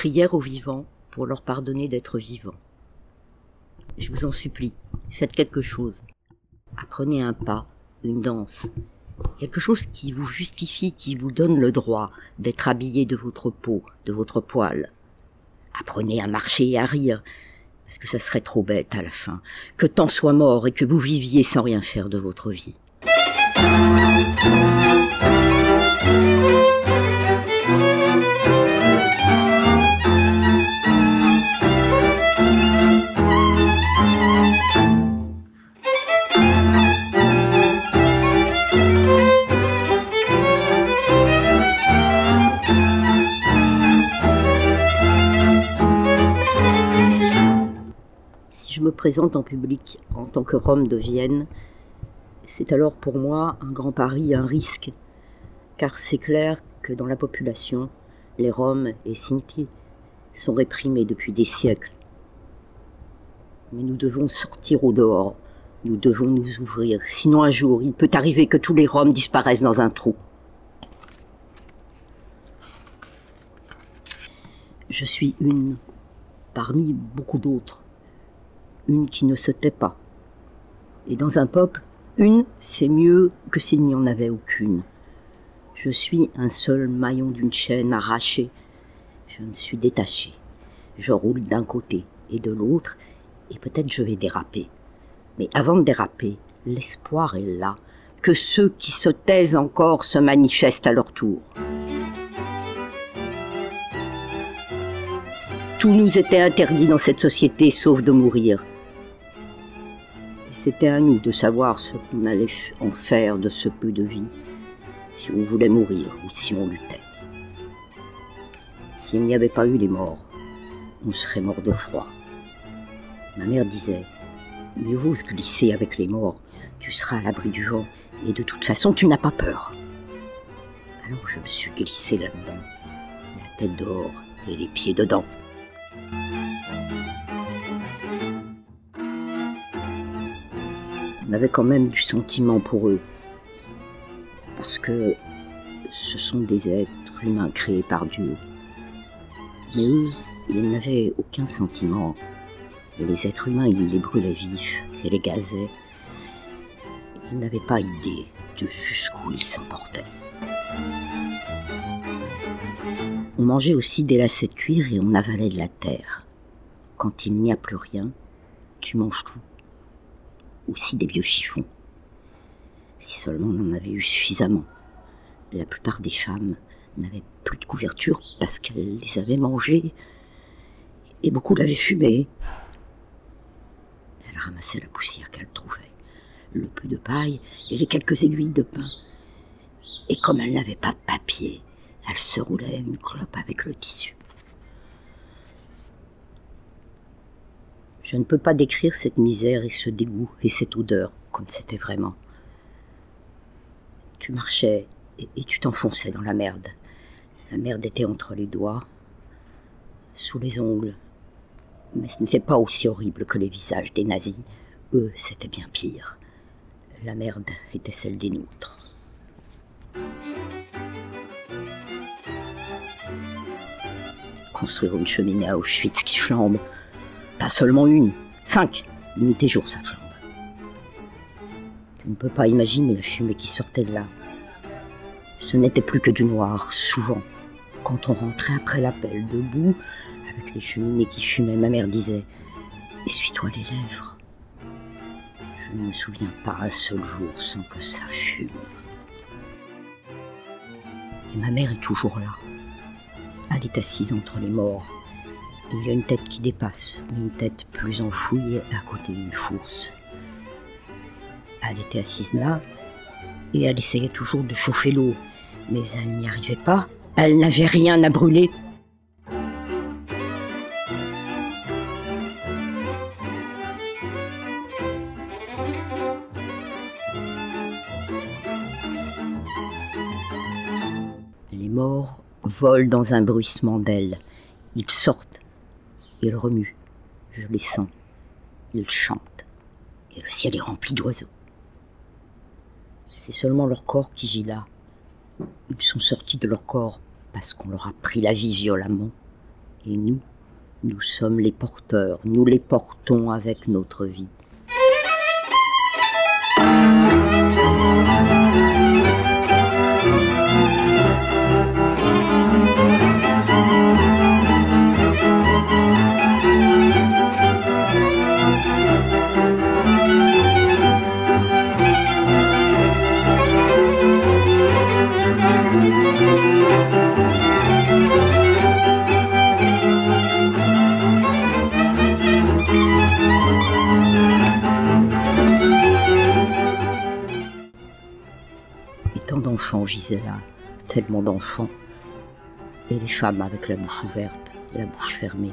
prière aux vivants pour leur pardonner d'être vivants. Je vous en supplie, faites quelque chose. Apprenez un pas, une danse, quelque chose qui vous justifie, qui vous donne le droit d'être habillé de votre peau, de votre poil. Apprenez à marcher et à rire, parce que ça serait trop bête à la fin, que tant soit mort et que vous viviez sans rien faire de votre vie. Présente en public en tant que Rome de Vienne, c'est alors pour moi un grand pari, un risque, car c'est clair que dans la population, les Roms et Sinti sont réprimés depuis des siècles. Mais nous devons sortir au dehors, nous devons nous ouvrir, sinon un jour il peut arriver que tous les Roms disparaissent dans un trou. Je suis une, parmi beaucoup d'autres, une qui ne se tait pas. Et dans un peuple, une, c'est mieux que s'il n'y en avait aucune. Je suis un seul maillon d'une chaîne arrachée. Je me suis détaché. Je roule d'un côté et de l'autre, et peut-être je vais déraper. Mais avant de déraper, l'espoir est là, que ceux qui se taisent encore se manifestent à leur tour. Tout nous était interdit dans cette société sauf de mourir. C'était à nous de savoir ce qu'on allait en faire de ce peu de vie, si on voulait mourir ou si on luttait. S'il n'y avait pas eu les morts, on serait mort de froid. Ma mère disait, mieux vaut se glisser avec les morts, tu seras à l'abri du vent, et de toute façon tu n'as pas peur. Alors je me suis glissé là-dedans, la tête dehors et les pieds dedans. On avait quand même du sentiment pour eux, parce que ce sont des êtres humains créés par Dieu. Mais eux, ils n'avaient aucun sentiment. Les êtres humains, ils les brûlaient vifs et les gazaient. Ils n'avaient pas idée de jusqu'où ils s'emportaient. On mangeait aussi des lacets de cuir et on avalait de la terre. Quand il n'y a plus rien, tu manges tout. Aussi des vieux chiffons. Si seulement on en avait eu suffisamment. La plupart des femmes n'avaient plus de couverture parce qu'elles les avaient mangés et beaucoup l'avaient fumé. Elle ramassait la poussière qu'elle trouvait, le peu de paille et les quelques aiguilles de pain. Et comme elle n'avait pas de papier, elle se roulait une clope avec le tissu. Je ne peux pas décrire cette misère et ce dégoût et cette odeur comme c'était vraiment. Tu marchais et, tu t'enfonçais dans la merde. La merde était entre les doigts, sous les ongles. Mais ce n'était pas aussi horrible que les visages des nazis. Eux, c'était bien pire. La merde était celle des nôtres. Construire une cheminée à Auschwitz qui flambe. Pas seulement une, cinq, nuit et jour ça flambe. Tu ne peux pas imaginer la fumée qui sortait de là. Ce n'était plus que du noir, souvent. Quand on rentrait après l'appel, debout, avec les cheminées qui fumaient, ma mère disait Essuie-toi les lèvres. Je ne me souviens pas un seul jour sans que ça fume. Et ma mère est toujours là. Elle est assise entre les morts. Il y a une tête qui dépasse, une tête plus enfouie à côté d'une fosse. Elle était assise là, et elle essayait toujours de chauffer l'eau, mais elle n'y arrivait pas. Elle n'avait rien à brûler. Les morts volent dans un bruissement d'ailes. Ils sortent, ils remuent. Je les sens. Ils chantent. Et le ciel est rempli d'oiseaux. C'est seulement leur corps qui gît là. Ils sont sortis de leur corps parce qu'on leur a pris la vie violemment. Et nous, nous sommes les porteurs, nous les portons avec notre vie. D'enfants, Gisela, tellement d'enfants. Et les femmes avec la bouche ouverte, la bouche fermée.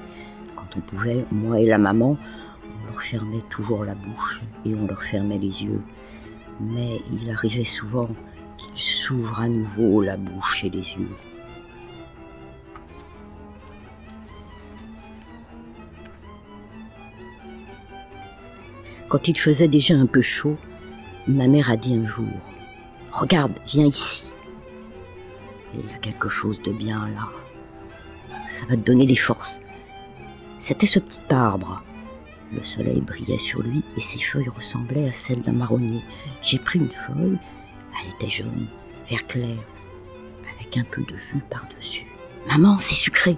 Quand on pouvait, moi et la maman, on leur fermait toujours la bouche et on leur fermait les yeux. Mais il arrivait souvent qu'ils s'ouvrent à nouveau la bouche et les yeux. Quand il faisait déjà un peu chaud, ma mère a dit un jour Regarde, viens ici. Il y a quelque chose de bien là. Ça va te donner des forces. C'était ce petit arbre. Le soleil brillait sur lui et ses feuilles ressemblaient à celles d'un marronnier. J'ai pris une feuille, elle était jaune, vert clair, avec un peu de jus par-dessus. Maman, c'est sucré.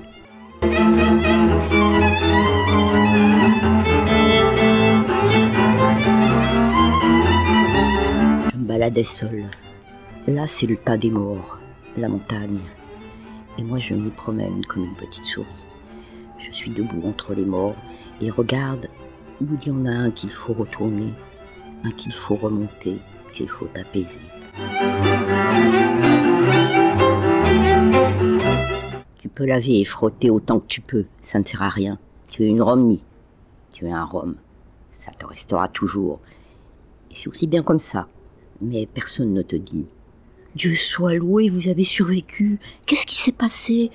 Baladais seule. Là, c'est le tas des morts, la montagne. Et moi, je m'y promène comme une petite souris. Je suis debout entre les morts et regarde où il y en a un qu'il faut retourner, un qu'il faut remonter, qu'il faut apaiser. Tu peux laver et frotter autant que tu peux, ça ne sert à rien. Tu es une Romney, tu es un Rome, ça te restera toujours. Et c'est aussi bien comme ça, mais personne ne te dit Dieu soit loué, vous avez survécu. Qu'est-ce qui s'est passé?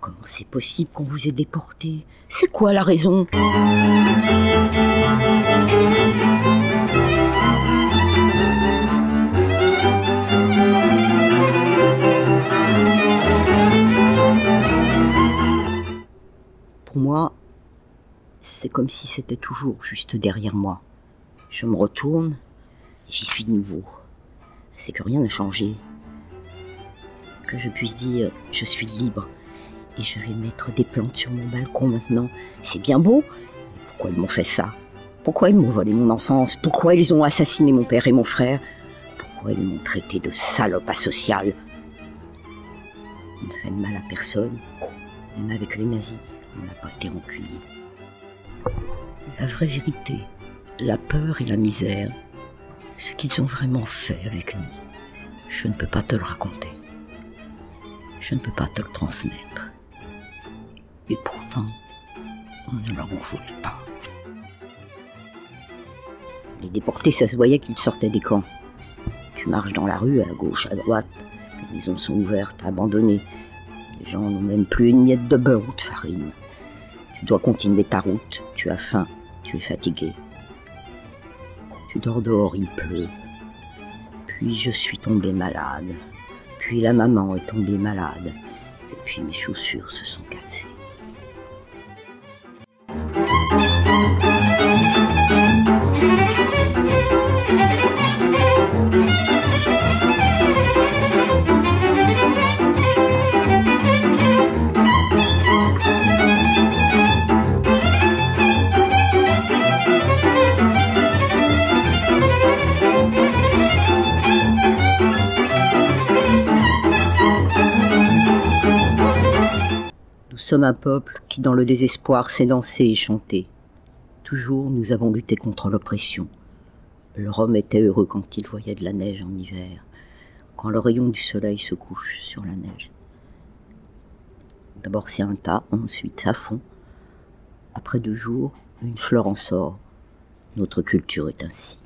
Comment c'est possible qu'on vous ait déporté? C'est quoi la raison? Pour moi, c'est comme si c'était toujours juste derrière moi. Je me retourne et j'y suis de nouveau c'est que rien n'a changé. Que je puisse dire je suis libre et je vais mettre des plantes sur mon balcon maintenant. C'est bien beau. Pourquoi ils m'ont fait ça? Pourquoi ils m'ont volé mon enfance? Pourquoi ils ont assassiné mon père et mon frère? Pourquoi ils m'ont traité de salope asociale? On ne fait de mal à personne. Même avec les nazis, on n'a pas été rancunier. La vraie vérité, la peur et la misère, ce qu'ils ont vraiment fait avec nous. Je ne peux pas te le raconter. Je ne peux pas te le transmettre. Et pourtant, on ne leur en voulait pas. Les déportés, ça se voyait qu'ils sortaient des camps. Tu marches dans la rue, à gauche, à droite. Les maisons sont ouvertes, abandonnées. Les gens n'ont même plus une miette de beurre ou de farine. Tu dois continuer ta route. Tu as faim. Tu es fatigué. Tu dors dehors, il pleut. Puis je suis tombée malade. Puis la maman est tombée malade. Et puis mes chaussures se sont cassées. Sommes un peuple qui, dans le désespoir, sait danser et chanter. Toujours, nous avons lutté contre l'oppression. Le Rhum était heureux quand il voyait de la neige en hiver, quand le rayon du soleil se couche sur la neige. D'abord c'est un tas, ensuite ça fond. Après deux jours, une fleur en sort. Notre culture est ainsi.